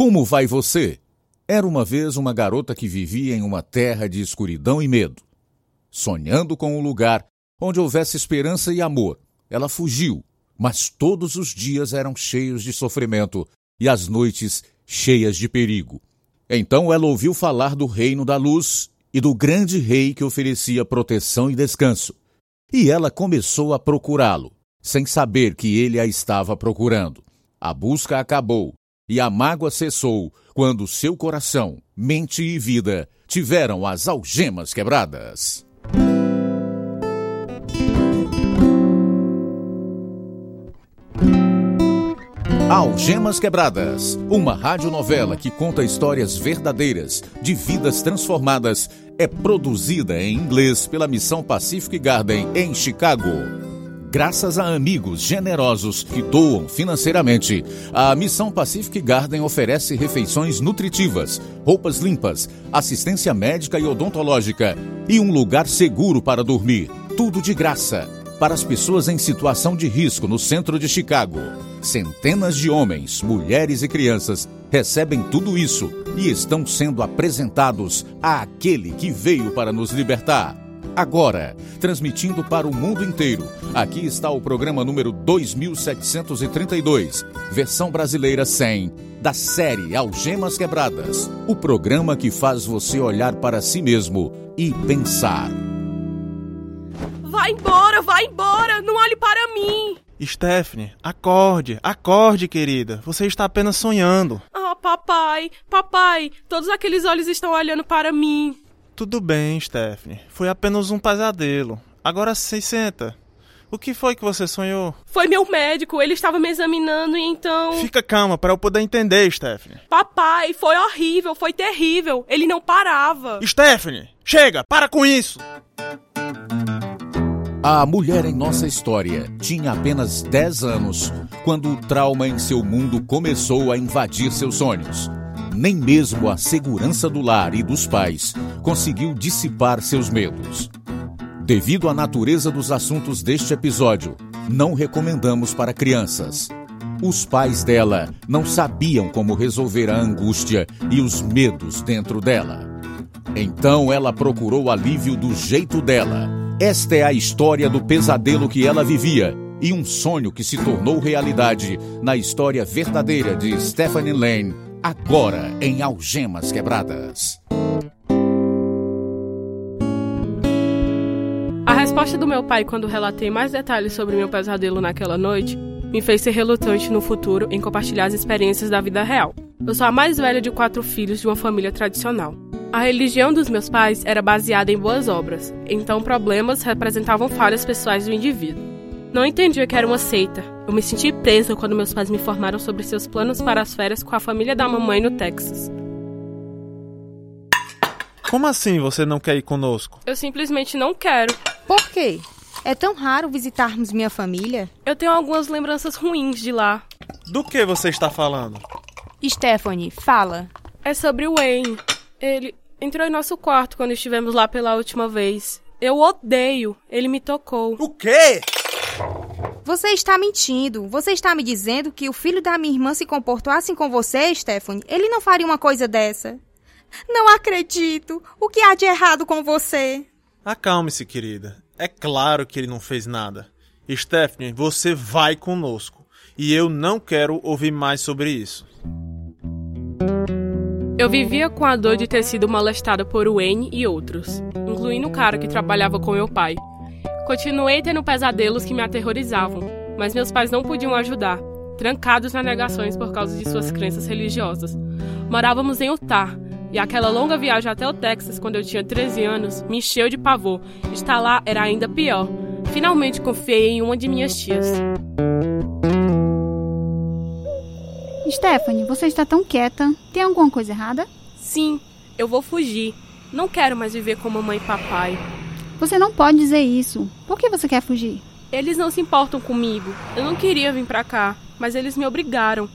Como vai você? Era uma vez uma garota que vivia em uma terra de escuridão e medo. Sonhando com um lugar onde houvesse esperança e amor, ela fugiu, mas todos os dias eram cheios de sofrimento e as noites cheias de perigo. Então ela ouviu falar do reino da luz e do grande rei que oferecia proteção e descanso. E ela começou a procurá-lo, sem saber que ele a estava procurando. A busca acabou e a mágoa cessou quando seu coração, mente e vida tiveram as algemas quebradas. Algemas Quebradas, uma radionovela que conta histórias verdadeiras de vidas transformadas, é produzida em inglês pela Missão Pacific Garden em Chicago. Graças a amigos generosos que doam financeiramente, a Missão Pacific Garden oferece refeições nutritivas, roupas limpas, assistência médica e odontológica e um lugar seguro para dormir. Tudo de graça para as pessoas em situação de risco no centro de Chicago. Centenas de homens, mulheres e crianças recebem tudo isso e estão sendo apresentados àquele que veio para nos libertar. Agora, transmitindo para o mundo inteiro, aqui está o programa número 2732, versão brasileira 100, da série Algemas Quebradas. O programa que faz você olhar para si mesmo e pensar. Vai embora, vai embora, não olhe para mim. Stephanie, acorde, acorde, querida. Você está apenas sonhando. Ah, papai, papai, todos aqueles olhos estão olhando para mim. Tudo bem, Stephanie. Foi apenas um pesadelo. Agora se senta. O que foi que você sonhou? Foi meu médico, ele estava me examinando e então. Fica calma para eu poder entender, Stephanie. Papai, foi horrível, foi terrível. Ele não parava. Stephanie, chega, para com isso! A mulher em nossa história tinha apenas 10 anos quando o trauma em seu mundo começou a invadir seus sonhos. Nem mesmo a segurança do lar e dos pais conseguiu dissipar seus medos. Devido à natureza dos assuntos deste episódio, não recomendamos para crianças. Os pais dela não sabiam como resolver a angústia e os medos dentro dela. Então ela procurou alívio do jeito dela esta é a história do pesadelo que ela vivia e um sonho que se tornou realidade na história verdadeira de Stephanie Lane, agora em Algemas Quebradas. A resposta do meu pai quando relatei mais detalhes sobre meu pesadelo naquela noite me fez ser relutante no futuro em compartilhar as experiências da vida real. Eu sou a mais velha de quatro filhos de uma família tradicional. A religião dos meus pais era baseada em boas obras, então problemas representavam falhas pessoais do indivíduo. Não entendia que era uma seita. Eu me senti presa quando meus pais me informaram sobre seus planos para as férias com a família da mamãe no Texas. Como assim você não quer ir conosco? Eu simplesmente não quero. Por quê? É tão raro visitarmos minha família? Eu tenho algumas lembranças ruins de lá. Do que você está falando? Stephanie, fala. É sobre o Wayne. Ele entrou em nosso quarto quando estivemos lá pela última vez. Eu odeio. Ele me tocou. O quê? Você está mentindo. Você está me dizendo que o filho da minha irmã se comportou assim com você, Stephanie? Ele não faria uma coisa dessa. Não acredito. O que há de errado com você? Acalme-se, querida. É claro que ele não fez nada. Stephanie, você vai conosco. E eu não quero ouvir mais sobre isso. Eu vivia com a dor de ter sido molestada por Wayne e outros, incluindo o cara que trabalhava com meu pai. Continuei tendo pesadelos que me aterrorizavam, mas meus pais não podiam ajudar, trancados nas negações por causa de suas crenças religiosas. Morávamos em Utah, e aquela longa viagem até o Texas, quando eu tinha 13 anos, me encheu de pavor. Estar lá era ainda pior. Finalmente confiei em uma de minhas tias. Stephanie, você está tão quieta. Tem alguma coisa errada? Sim, eu vou fugir. Não quero mais viver com mamãe e papai. Você não pode dizer isso. Por que você quer fugir? Eles não se importam comigo. Eu não queria vir pra cá, mas eles me obrigaram.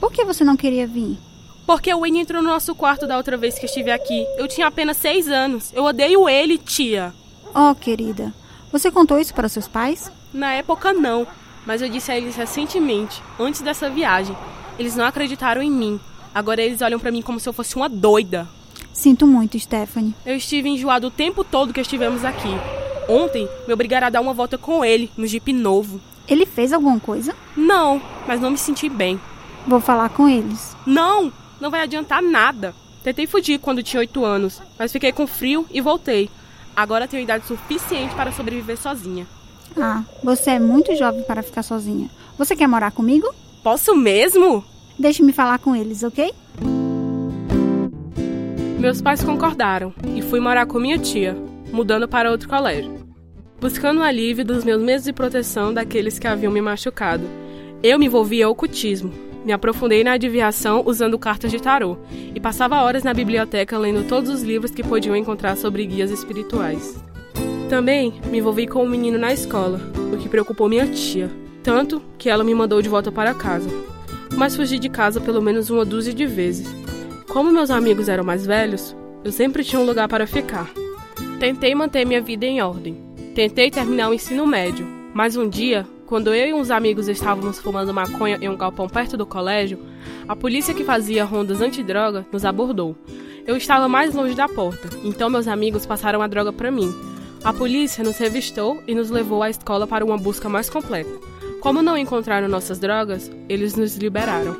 Por que você não queria vir? Porque o Wayne entrou no nosso quarto da outra vez que estive aqui. Eu tinha apenas seis anos. Eu odeio ele, tia. Oh, querida. Você contou isso para seus pais? Na época, não. Mas eu disse a eles recentemente, antes dessa viagem. Eles não acreditaram em mim. Agora eles olham para mim como se eu fosse uma doida. Sinto muito, Stephanie. Eu estive enjoado o tempo todo que estivemos aqui. Ontem, me obrigaram a dar uma volta com ele, no Jeep novo. Ele fez alguma coisa? Não, mas não me senti bem. Vou falar com eles. Não, não vai adiantar nada. Tentei fugir quando tinha oito anos, mas fiquei com frio e voltei. Agora tenho idade suficiente para sobreviver sozinha. Ah, você é muito jovem para ficar sozinha. Você quer morar comigo? Posso mesmo? Deixe-me falar com eles, ok? Meus pais concordaram e fui morar com minha tia, mudando para outro colégio. Buscando o alívio dos meus medos de proteção daqueles que haviam me machucado, eu me envolvi em ocultismo. Me aprofundei na adivinhação usando cartas de tarô e passava horas na biblioteca lendo todos os livros que podiam encontrar sobre guias espirituais. Também me envolvi com um menino na escola, o que preocupou minha tia, tanto que ela me mandou de volta para casa. Mas fugi de casa pelo menos uma dúzia de vezes. Como meus amigos eram mais velhos, eu sempre tinha um lugar para ficar. Tentei manter minha vida em ordem. Tentei terminar o ensino médio, mas um dia, quando eu e uns amigos estávamos fumando maconha em um galpão perto do colégio, a polícia que fazia rondas antidroga nos abordou. Eu estava mais longe da porta, então meus amigos passaram a droga para mim. A polícia nos revistou e nos levou à escola para uma busca mais completa. Como não encontraram nossas drogas, eles nos liberaram.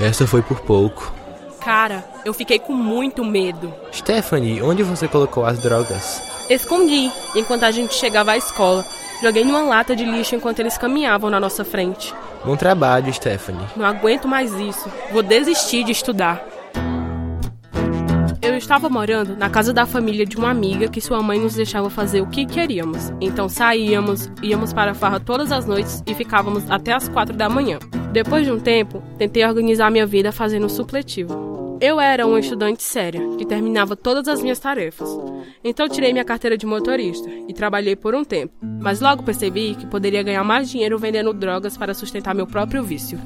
Essa foi por pouco. Cara, eu fiquei com muito medo. Stephanie, onde você colocou as drogas? Escondi enquanto a gente chegava à escola. Joguei numa lata de lixo enquanto eles caminhavam na nossa frente. Bom trabalho, Stephanie. Não aguento mais isso. Vou desistir de estudar. Eu estava morando na casa da família de uma amiga que sua mãe nos deixava fazer o que queríamos. Então saíamos, íamos para a farra todas as noites e ficávamos até as quatro da manhã. Depois de um tempo, tentei organizar minha vida fazendo um supletivo. Eu era uma estudante séria, que terminava todas as minhas tarefas. Então tirei minha carteira de motorista e trabalhei por um tempo. Mas logo percebi que poderia ganhar mais dinheiro vendendo drogas para sustentar meu próprio vício.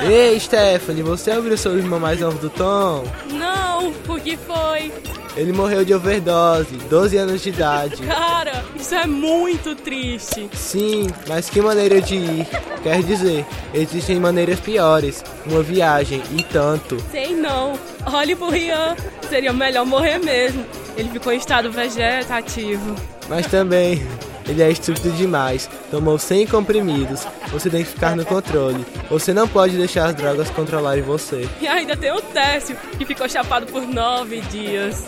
Ei, Stephanie, você ouviu seu irmão mais novo do Tom? Não, o que foi? Ele morreu de overdose, 12 anos de idade. Cara, isso é muito triste. Sim, mas que maneira de ir? Quer dizer, existem maneiras piores. Uma viagem e tanto. Sei não. Olhe pro Rian. Seria melhor morrer mesmo. Ele ficou em estado vegetativo. Mas também, ele é estúpido demais. Tomou 100 comprimidos. Você tem que ficar no controle. Você não pode deixar as drogas controlarem você. E ainda tem o Técio, que ficou chapado por nove dias.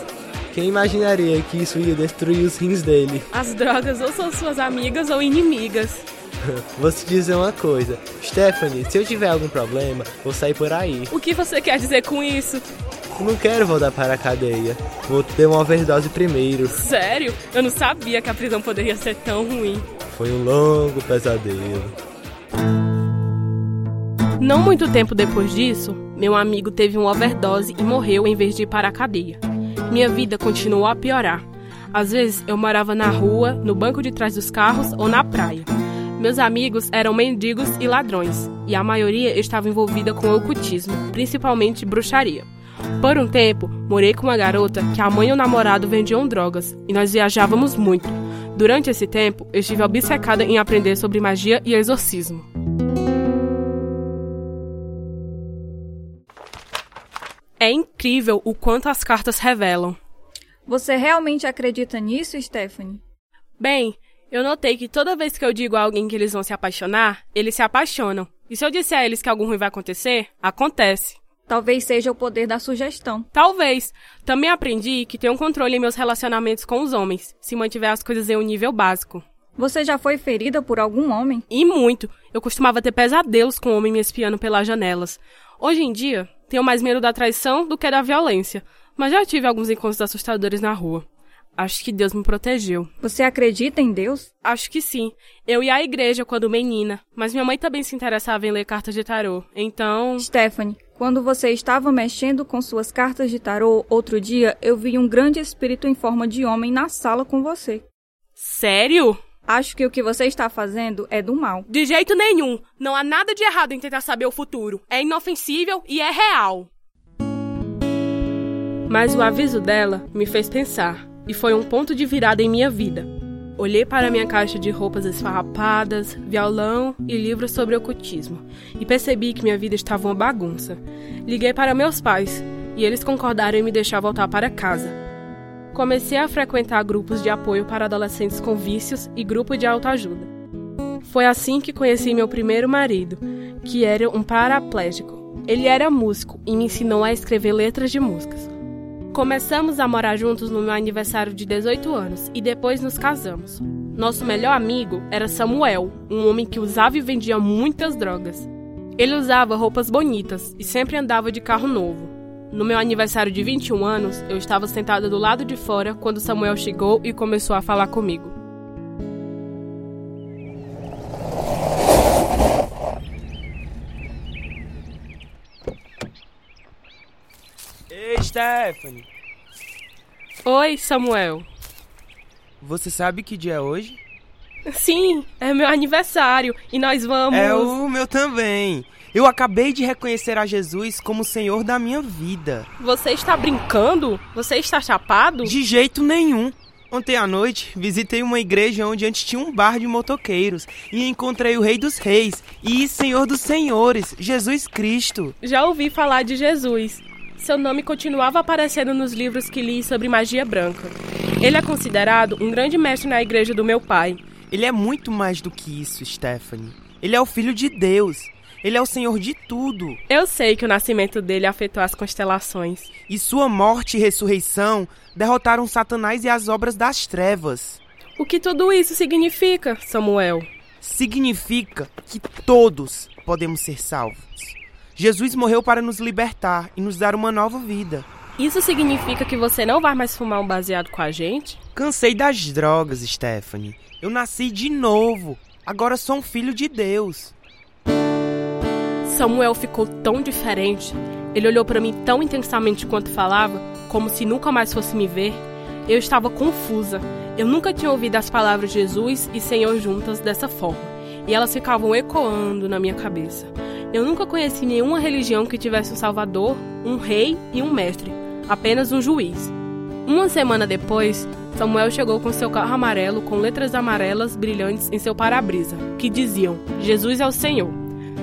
Quem imaginaria que isso ia destruir os rins dele? As drogas ou são suas amigas ou inimigas. Vou te dizer uma coisa. Stephanie, se eu tiver algum problema, vou sair por aí. O que você quer dizer com isso? Não quero voltar para a cadeia. Vou ter uma overdose primeiro. Sério? Eu não sabia que a prisão poderia ser tão ruim. Foi um longo pesadelo. Não muito tempo depois disso, meu amigo teve uma overdose e morreu em vez de ir para a cadeia. Minha vida continuou a piorar. Às vezes eu morava na rua, no banco de trás dos carros ou na praia. Meus amigos eram mendigos e ladrões, e a maioria estava envolvida com ocultismo, principalmente bruxaria. Por um tempo, morei com uma garota que a mãe e o namorado vendiam drogas, e nós viajávamos muito. Durante esse tempo, eu estive obcecada em aprender sobre magia e exorcismo. É incrível o quanto as cartas revelam. Você realmente acredita nisso, Stephanie? Bem, eu notei que toda vez que eu digo a alguém que eles vão se apaixonar, eles se apaixonam. E se eu disser a eles que algo ruim vai acontecer, acontece. Talvez seja o poder da sugestão. Talvez. Também aprendi que tenho um controle em meus relacionamentos com os homens, se mantiver as coisas em um nível básico. Você já foi ferida por algum homem? E muito. Eu costumava ter pesadelos com o homem me espiando pelas janelas. Hoje em dia, tenho mais medo da traição do que da violência, mas já tive alguns encontros assustadores na rua. Acho que Deus me protegeu. Você acredita em Deus? Acho que sim. Eu ia à igreja quando menina, mas minha mãe também se interessava em ler cartas de tarô. Então. Stephanie, quando você estava mexendo com suas cartas de tarô, outro dia eu vi um grande espírito em forma de homem na sala com você. Sério? Acho que o que você está fazendo é do mal. De jeito nenhum. Não há nada de errado em tentar saber o futuro. É inofensível e é real. Mas o aviso dela me fez pensar e foi um ponto de virada em minha vida. Olhei para minha caixa de roupas esfarrapadas, violão e livros sobre ocultismo e percebi que minha vida estava uma bagunça. Liguei para meus pais e eles concordaram em me deixar voltar para casa. Comecei a frequentar grupos de apoio para adolescentes com vícios e grupo de autoajuda. Foi assim que conheci meu primeiro marido, que era um paraplégico. Ele era músico e me ensinou a escrever letras de músicas. Começamos a morar juntos no meu aniversário de 18 anos e depois nos casamos. Nosso melhor amigo era Samuel, um homem que usava e vendia muitas drogas. Ele usava roupas bonitas e sempre andava de carro novo. No meu aniversário de 21 anos, eu estava sentada do lado de fora quando Samuel chegou e começou a falar comigo. Stephanie. Oi, Samuel. Você sabe que dia é hoje? Sim, é meu aniversário e nós vamos. É o meu também. Eu acabei de reconhecer a Jesus como o Senhor da minha vida. Você está brincando? Você está chapado? De jeito nenhum. Ontem à noite, visitei uma igreja onde antes tinha um bar de motoqueiros e encontrei o Rei dos Reis e Senhor dos Senhores, Jesus Cristo. Já ouvi falar de Jesus. Seu nome continuava aparecendo nos livros que li sobre magia branca. Ele é considerado um grande mestre na igreja do meu pai. Ele é muito mais do que isso, Stephanie. Ele é o Filho de Deus. Ele é o Senhor de tudo. Eu sei que o nascimento dele afetou as constelações. E sua morte e ressurreição derrotaram Satanás e as obras das trevas. O que tudo isso significa, Samuel? Significa que todos podemos ser salvos. Jesus morreu para nos libertar e nos dar uma nova vida. Isso significa que você não vai mais fumar um baseado com a gente? Cansei das drogas, Stephanie. Eu nasci de novo. Agora sou um filho de Deus. Samuel ficou tão diferente. Ele olhou para mim tão intensamente quanto falava, como se nunca mais fosse me ver. Eu estava confusa. Eu nunca tinha ouvido as palavras Jesus e Senhor juntas dessa forma, e elas ficavam ecoando na minha cabeça. Eu nunca conheci nenhuma religião que tivesse um salvador, um rei e um mestre, apenas um juiz. Uma semana depois, Samuel chegou com seu carro amarelo com letras amarelas brilhantes em seu para-brisa, que diziam: Jesus é o Senhor.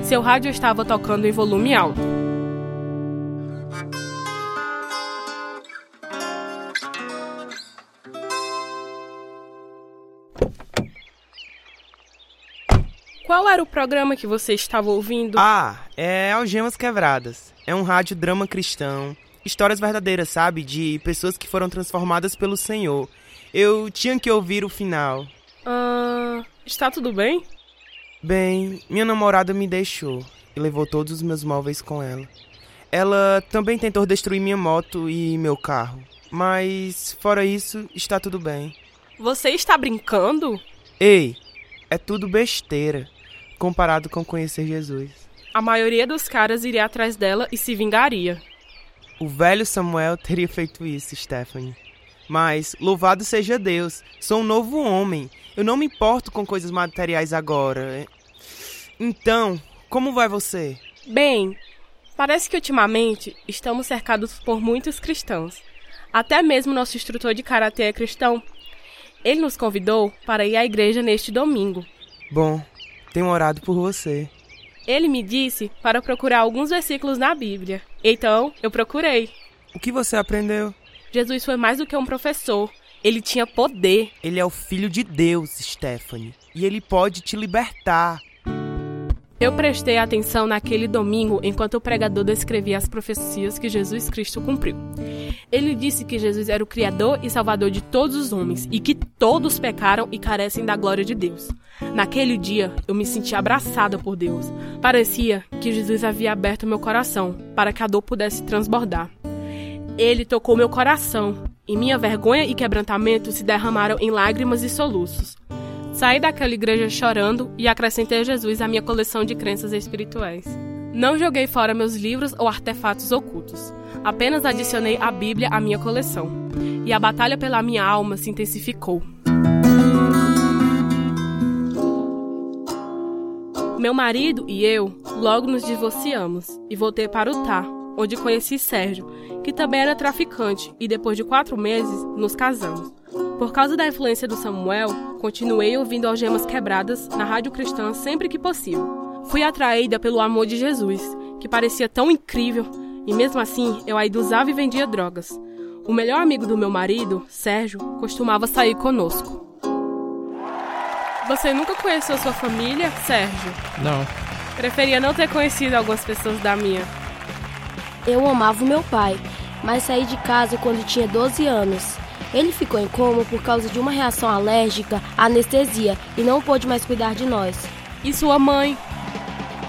Seu rádio estava tocando em volume alto. Qual era o programa que você estava ouvindo? Ah, é Algemas Quebradas. É um rádio drama cristão. Histórias verdadeiras, sabe? De pessoas que foram transformadas pelo Senhor. Eu tinha que ouvir o final. Ah, está tudo bem? Bem, minha namorada me deixou e levou todos os meus móveis com ela. Ela também tentou destruir minha moto e meu carro, mas fora isso, está tudo bem. Você está brincando? Ei, é tudo besteira comparado com conhecer Jesus. A maioria dos caras iria atrás dela e se vingaria. O velho Samuel teria feito isso, Stephanie. Mas, louvado seja Deus, sou um novo homem. Eu não me importo com coisas materiais agora. Então, como vai você? Bem, parece que ultimamente estamos cercados por muitos cristãos. Até mesmo nosso instrutor de karatê é cristão. Ele nos convidou para ir à igreja neste domingo. Bom, tenho orado por você. Ele me disse para procurar alguns versículos na Bíblia. Então, eu procurei. O que você aprendeu? Jesus foi mais do que um professor. Ele tinha poder. Ele é o filho de Deus, Stephanie. E ele pode te libertar. Eu prestei atenção naquele domingo enquanto o pregador descrevia as profecias que Jesus Cristo cumpriu. Ele disse que Jesus era o Criador e Salvador de todos os homens e que todos pecaram e carecem da glória de Deus. Naquele dia, eu me senti abraçada por Deus. Parecia que Jesus havia aberto meu coração para que a dor pudesse transbordar. Ele tocou meu coração e minha vergonha e quebrantamento se derramaram em lágrimas e soluços. Saí daquela igreja chorando e acrescentei Jesus à minha coleção de crenças espirituais. Não joguei fora meus livros ou artefatos ocultos. Apenas adicionei a Bíblia à minha coleção. E a batalha pela minha alma se intensificou. Meu marido e eu logo nos divorciamos e voltei para Utah, onde conheci Sérgio, que também era traficante, e depois de quatro meses nos casamos. Por causa da influência do Samuel, continuei ouvindo algemas quebradas na rádio cristã sempre que possível. Fui atraída pelo amor de Jesus, que parecia tão incrível, e mesmo assim eu ainda usava e vendia drogas. O melhor amigo do meu marido, Sérgio, costumava sair conosco. Você nunca conheceu sua família, Sérgio? Não. Preferia não ter conhecido algumas pessoas da minha. Eu amava o meu pai, mas saí de casa quando tinha 12 anos. Ele ficou em coma por causa de uma reação alérgica à anestesia e não pôde mais cuidar de nós. E sua mãe?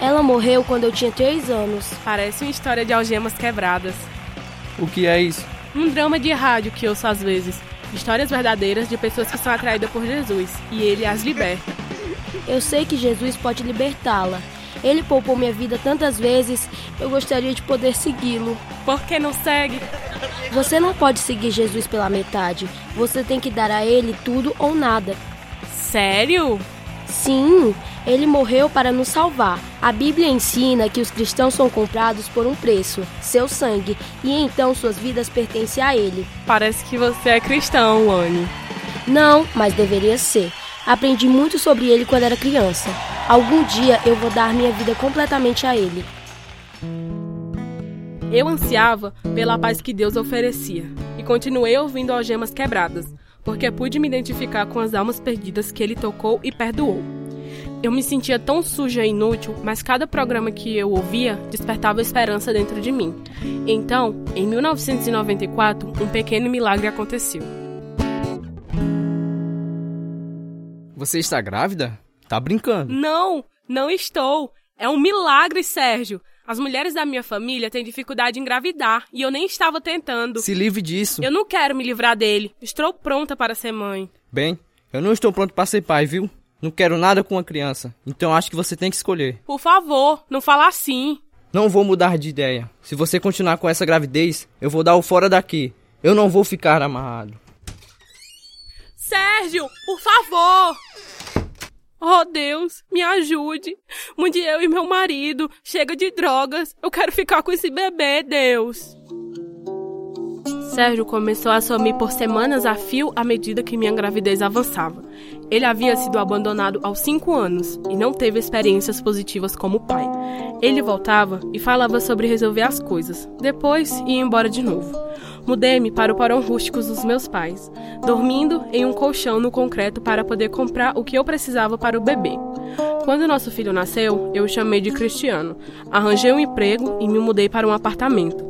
Ela morreu quando eu tinha 3 anos. Parece uma história de algemas quebradas. O que é isso? Um drama de rádio que ouço às vezes. Histórias verdadeiras de pessoas que são atraídas por Jesus e ele as liberta. Eu sei que Jesus pode libertá-la. Ele poupou minha vida tantas vezes, eu gostaria de poder segui-lo. Por que não segue? Você não pode seguir Jesus pela metade. Você tem que dar a ele tudo ou nada. Sério? Sim, ele morreu para nos salvar. A Bíblia ensina que os cristãos são comprados por um preço, seu sangue, e então suas vidas pertencem a ele. Parece que você é cristão, Anne. Não, mas deveria ser. Aprendi muito sobre ele quando era criança. Algum dia eu vou dar minha vida completamente a ele. Eu ansiava pela paz que Deus oferecia e continuei ouvindo algemas quebradas, porque pude me identificar com as almas perdidas que ele tocou e perdoou. Eu me sentia tão suja e inútil, mas cada programa que eu ouvia despertava esperança dentro de mim. Então, em 1994, um pequeno milagre aconteceu. Você está grávida? Tá brincando? Não, não estou. É um milagre, Sérgio. As mulheres da minha família têm dificuldade em engravidar e eu nem estava tentando. Se livre disso. Eu não quero me livrar dele. Estou pronta para ser mãe. Bem, eu não estou pronto para ser pai, viu? Não quero nada com uma criança. Então acho que você tem que escolher. Por favor, não fala assim. Não vou mudar de ideia. Se você continuar com essa gravidez, eu vou dar o fora daqui. Eu não vou ficar amarrado. Sérgio, por favor! Oh Deus, me ajude. Mude eu e meu marido. Chega de drogas. Eu quero ficar com esse bebê, Deus. Sérgio começou a sumir por semanas a fio à medida que minha gravidez avançava. Ele havia sido abandonado aos 5 anos e não teve experiências positivas como pai. Ele voltava e falava sobre resolver as coisas, depois ia embora de novo. Mudei-me para o porão rústico dos meus pais, dormindo em um colchão no concreto para poder comprar o que eu precisava para o bebê. Quando nosso filho nasceu, eu o chamei de Cristiano, arranjei um emprego e me mudei para um apartamento.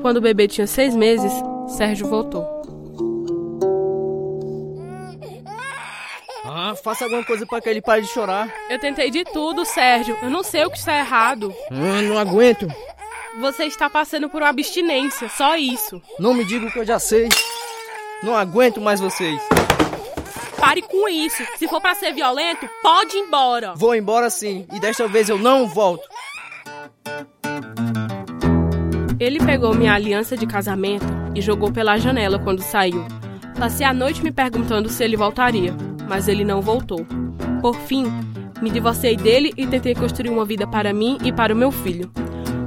Quando o bebê tinha seis meses, Sérgio voltou. Ah, faça alguma coisa para que ele pare de chorar. Eu tentei de tudo, Sérgio. Eu não sei o que está errado. Ah, não aguento. Você está passando por uma abstinência, só isso. Não me diga o que eu já sei. Não aguento mais vocês. Pare com isso. Se for para ser violento, pode ir embora. Vou embora sim, e desta vez eu não volto. Ele pegou minha aliança de casamento e jogou pela janela quando saiu. Passei a noite me perguntando se ele voltaria, mas ele não voltou. Por fim, me divorciei dele e tentei construir uma vida para mim e para o meu filho.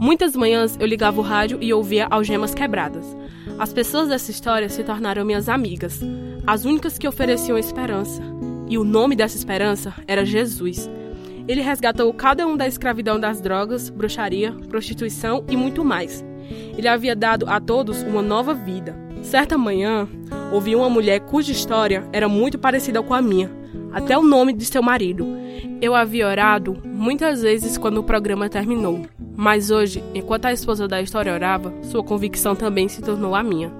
Muitas manhãs eu ligava o rádio e ouvia algemas quebradas. As pessoas dessa história se tornaram minhas amigas, as únicas que ofereciam esperança. E o nome dessa esperança era Jesus. Ele resgatou cada um da escravidão das drogas, bruxaria, prostituição e muito mais. Ele havia dado a todos uma nova vida. Certa manhã, ouvi uma mulher cuja história era muito parecida com a minha, até o nome de seu marido. Eu havia orado muitas vezes quando o programa terminou, mas hoje, enquanto a esposa da história orava, sua convicção também se tornou a minha.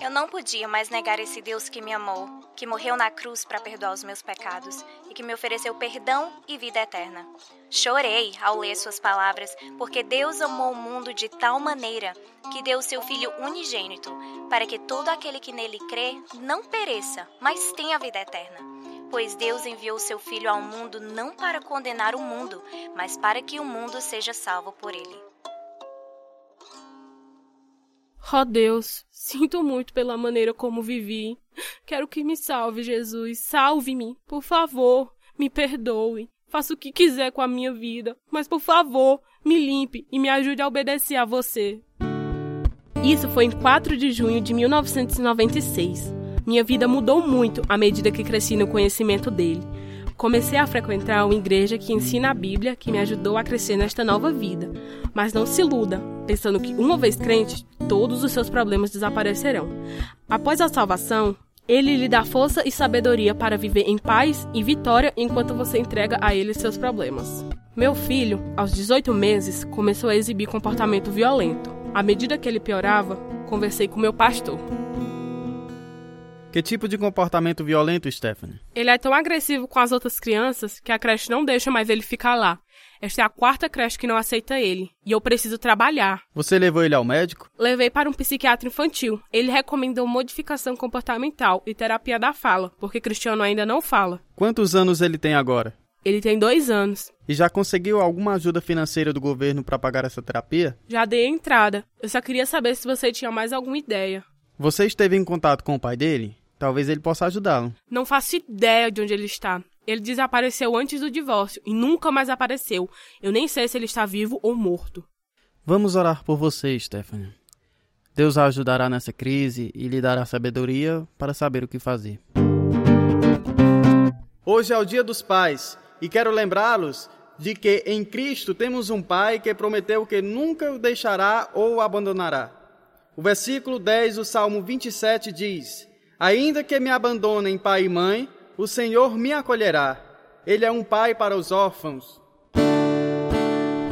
Eu não podia mais negar esse Deus que me amou, que morreu na cruz para perdoar os meus pecados e que me ofereceu perdão e vida eterna. Chorei ao ler suas palavras, porque Deus amou o mundo de tal maneira que deu o seu Filho unigênito, para que todo aquele que nele crê não pereça, mas tenha vida eterna. Pois Deus enviou seu Filho ao mundo não para condenar o mundo, mas para que o mundo seja salvo por ele. Oh Deus, sinto muito pela maneira como vivi. Quero que me salve, Jesus. Salve-me, por favor. Me perdoe. Faça o que quiser com a minha vida, mas por favor, me limpe e me ajude a obedecer a você. Isso foi em 4 de junho de 1996. Minha vida mudou muito à medida que cresci no conhecimento dele. Comecei a frequentar uma igreja que ensina a Bíblia, que me ajudou a crescer nesta nova vida. Mas não se iluda, pensando que, uma vez crente, todos os seus problemas desaparecerão. Após a salvação, ele lhe dá força e sabedoria para viver em paz e vitória enquanto você entrega a ele seus problemas. Meu filho, aos 18 meses, começou a exibir comportamento violento. À medida que ele piorava, conversei com meu pastor. Que tipo de comportamento violento, Stephanie? Ele é tão agressivo com as outras crianças que a creche não deixa mais ele ficar lá. Esta é a quarta creche que não aceita ele. E eu preciso trabalhar. Você levou ele ao médico? Levei para um psiquiatra infantil. Ele recomendou modificação comportamental e terapia da fala, porque Cristiano ainda não fala. Quantos anos ele tem agora? Ele tem dois anos. E já conseguiu alguma ajuda financeira do governo para pagar essa terapia? Já dei a entrada. Eu só queria saber se você tinha mais alguma ideia. Você esteve em contato com o pai dele? Talvez ele possa ajudá-lo. Não faço ideia de onde ele está. Ele desapareceu antes do divórcio e nunca mais apareceu. Eu nem sei se ele está vivo ou morto. Vamos orar por você, Stephanie. Deus a ajudará nessa crise e lhe dará sabedoria para saber o que fazer. Hoje é o Dia dos Pais e quero lembrá-los de que em Cristo temos um Pai que prometeu que nunca o deixará ou o abandonará. O versículo 10 do Salmo 27 diz: Ainda que me abandonem pai e mãe, o Senhor me acolherá. Ele é um pai para os órfãos.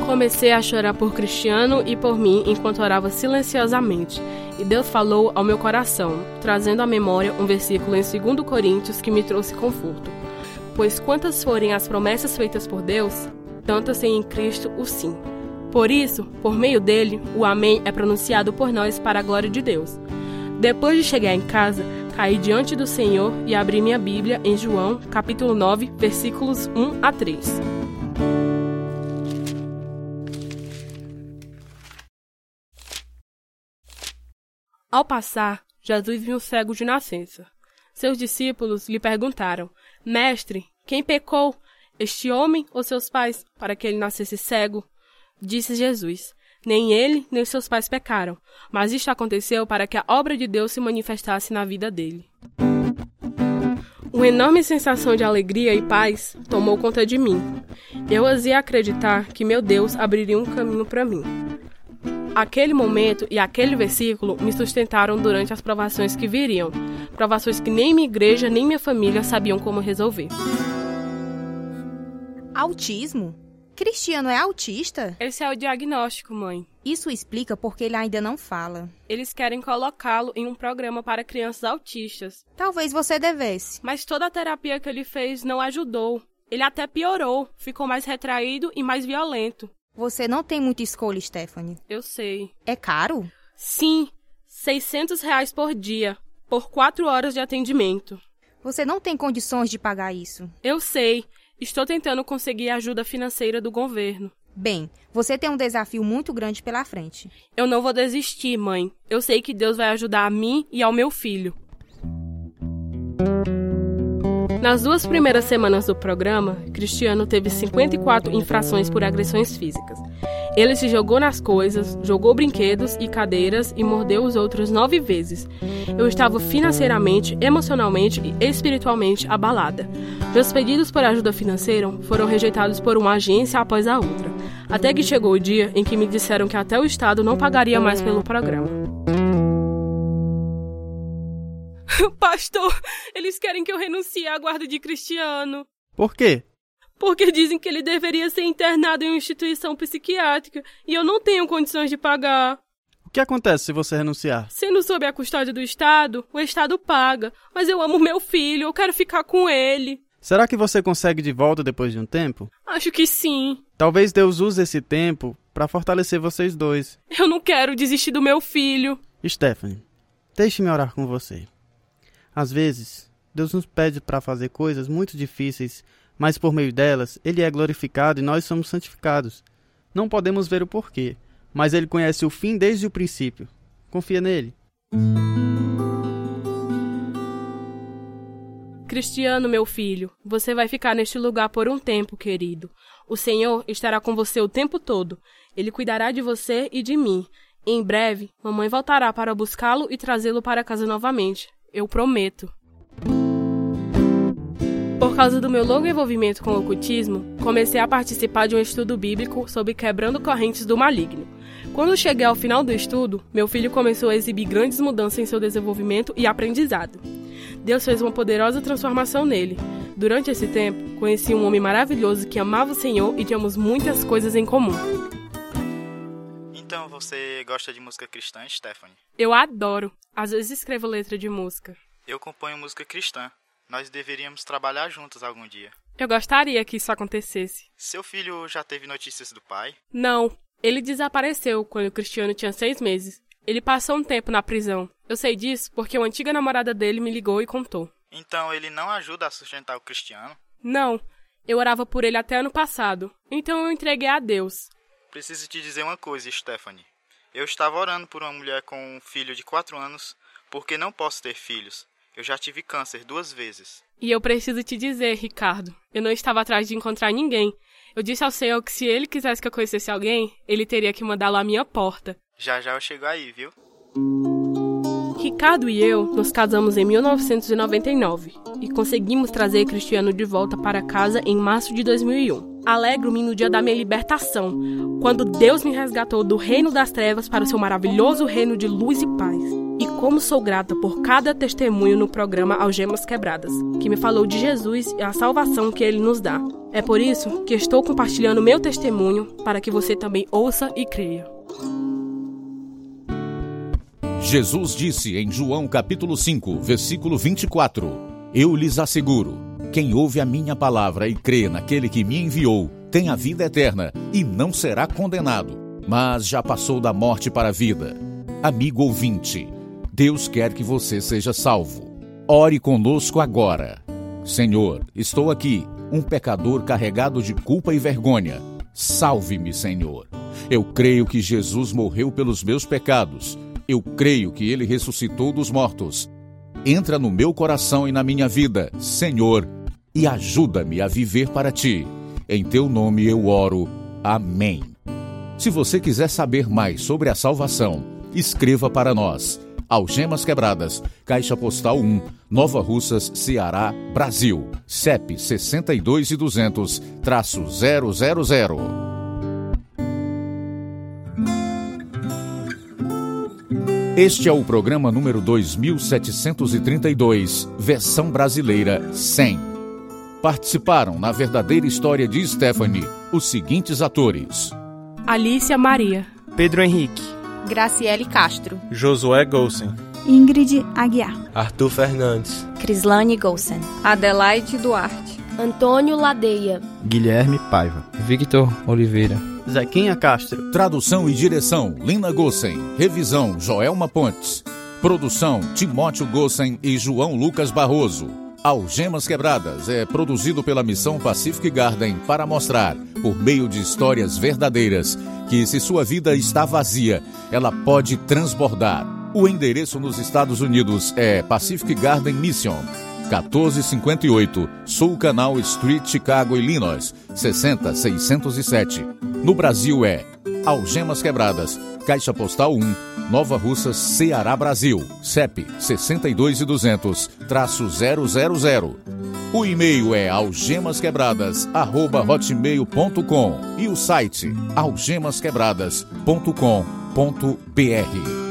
Comecei a chorar por Cristiano e por mim enquanto orava silenciosamente, e Deus falou ao meu coração, trazendo à memória um versículo em 2 Coríntios que me trouxe conforto. Pois quantas forem as promessas feitas por Deus, tantas têm em Cristo o sim. Por isso, por meio dele, o Amém é pronunciado por nós para a glória de Deus. Depois de chegar em casa, caí diante do Senhor e abri minha Bíblia em João, capítulo 9, versículos 1 a 3. Ao passar, Jesus viu um cego de nascença. Seus discípulos lhe perguntaram: Mestre, quem pecou, este homem ou seus pais, para que ele nascesse cego? Disse Jesus: nem ele, nem seus pais pecaram, mas isto aconteceu para que a obra de Deus se manifestasse na vida dele. Uma enorme sensação de alegria e paz tomou conta de mim. Eu ousei acreditar que meu Deus abriria um caminho para mim. Aquele momento e aquele versículo me sustentaram durante as provações que viriam, provações que nem minha igreja nem minha família sabiam como resolver. Autismo? Cristiano é autista? Esse é o diagnóstico, mãe. Isso explica porque ele ainda não fala. Eles querem colocá-lo em um programa para crianças autistas. Talvez você devesse. Mas toda a terapia que ele fez não ajudou. Ele até piorou, ficou mais retraído e mais violento. Você não tem muita escolha, Stephanie. Eu sei. É caro? Sim, 600 reais por dia, por quatro horas de atendimento. Você não tem condições de pagar isso. Eu sei. Estou tentando conseguir ajuda financeira do governo. Bem, você tem um desafio muito grande pela frente. Eu não vou desistir, mãe. Eu sei que Deus vai ajudar a mim e ao meu filho. Nas duas primeiras semanas do programa, Cristiano teve 54 infrações por agressões físicas. Ele se jogou nas coisas, jogou brinquedos e cadeiras e mordeu os outros nove vezes. Eu estava financeiramente, emocionalmente e espiritualmente abalada. Meus pedidos por ajuda financeira foram rejeitados por uma agência após a outra, até que chegou o dia em que me disseram que até o Estado não pagaria mais pelo programa. Pastor, eles querem que eu renuncie à guarda de Cristiano. Por quê? Porque dizem que ele deveria ser internado em uma instituição psiquiátrica e eu não tenho condições de pagar. O que acontece se você renunciar? Sendo sob a custódia do Estado, o Estado paga. Mas eu amo meu filho, eu quero ficar com ele. Será que você consegue de volta depois de um tempo? Acho que sim. Talvez Deus use esse tempo para fortalecer vocês dois. Eu não quero desistir do meu filho. Stephanie, deixe-me orar com você. Às vezes, Deus nos pede para fazer coisas muito difíceis mas por meio delas ele é glorificado e nós somos santificados. Não podemos ver o porquê, mas ele conhece o fim desde o princípio. Confia nele. Cristiano, meu filho, você vai ficar neste lugar por um tempo, querido. O Senhor estará com você o tempo todo. Ele cuidará de você e de mim. Em breve, mamãe voltará para buscá-lo e trazê-lo para casa novamente. Eu prometo. Por causa do meu longo envolvimento com o ocultismo, comecei a participar de um estudo bíblico sobre quebrando correntes do maligno. Quando cheguei ao final do estudo, meu filho começou a exibir grandes mudanças em seu desenvolvimento e aprendizado. Deus fez uma poderosa transformação nele. Durante esse tempo, conheci um homem maravilhoso que amava o Senhor e tínhamos muitas coisas em comum. Então você gosta de música cristã, Stephanie? Eu adoro. Às vezes escrevo letra de música. Eu componho música cristã. Nós deveríamos trabalhar juntos algum dia. Eu gostaria que isso acontecesse. Seu filho já teve notícias do pai? Não. Ele desapareceu quando o Cristiano tinha seis meses. Ele passou um tempo na prisão. Eu sei disso porque uma antiga namorada dele me ligou e contou. Então ele não ajuda a sustentar o Cristiano? Não. Eu orava por ele até ano passado. Então eu entreguei a Deus. Preciso te dizer uma coisa, Stephanie. Eu estava orando por uma mulher com um filho de quatro anos porque não posso ter filhos. Eu já tive câncer duas vezes. E eu preciso te dizer, Ricardo, eu não estava atrás de encontrar ninguém. Eu disse ao Senhor que se ele quisesse que eu conhecesse alguém, ele teria que mandá-lo à minha porta. Já já eu chego aí, viu? Ricardo e eu nos casamos em 1999 e conseguimos trazer Cristiano de volta para casa em março de 2001. Alegro-me no dia da minha libertação, quando Deus me resgatou do reino das trevas para o seu maravilhoso reino de luz e paz. E como sou grata por cada testemunho no programa Algemas Quebradas, que me falou de Jesus e a salvação que ele nos dá. É por isso que estou compartilhando meu testemunho para que você também ouça e creia. Jesus disse em João capítulo 5, versículo 24: Eu lhes asseguro, quem ouve a minha palavra e crê naquele que me enviou, tem a vida eterna e não será condenado, mas já passou da morte para a vida. Amigo ouvinte, Deus quer que você seja salvo. Ore conosco agora. Senhor, estou aqui, um pecador carregado de culpa e vergonha. Salve-me, Senhor. Eu creio que Jesus morreu pelos meus pecados eu creio que ele ressuscitou dos mortos. Entra no meu coração e na minha vida, Senhor, e ajuda-me a viver para ti. Em teu nome eu oro. Amém. Se você quiser saber mais sobre a salvação, escreva para nós. Algemas Quebradas, Caixa Postal 1, Nova Russas, Ceará, Brasil. CEP 62 e 200, traço 000. Este é o programa número 2732, versão brasileira 100. Participaram na verdadeira história de Stephanie os seguintes atores: Alicia Maria, Pedro Henrique, Graciele Castro, Josué Golsen, Ingrid Aguiar, Arthur Fernandes, Crislane Golsen, Adelaide Duarte, Antônio Ladeia, Guilherme Paiva, Victor Oliveira, Zequinha Castro. Tradução e direção: Lina Gossen. Revisão: Joelma Pontes. Produção: Timóteo Gossen e João Lucas Barroso. Algemas Quebradas é produzido pela Missão Pacific Garden para mostrar, por meio de histórias verdadeiras, que se sua vida está vazia, ela pode transbordar. O endereço nos Estados Unidos é Pacific Garden Mission. 1458, Sul Canal Street, Chicago, Illinois, 60607. No Brasil é Algemas Quebradas, Caixa Postal 1, Nova Russas, Ceará, Brasil, CEP 62200, traço 000. O e-mail é algemasquebradas@hotmail.com e o site algemasquebradas.com.br.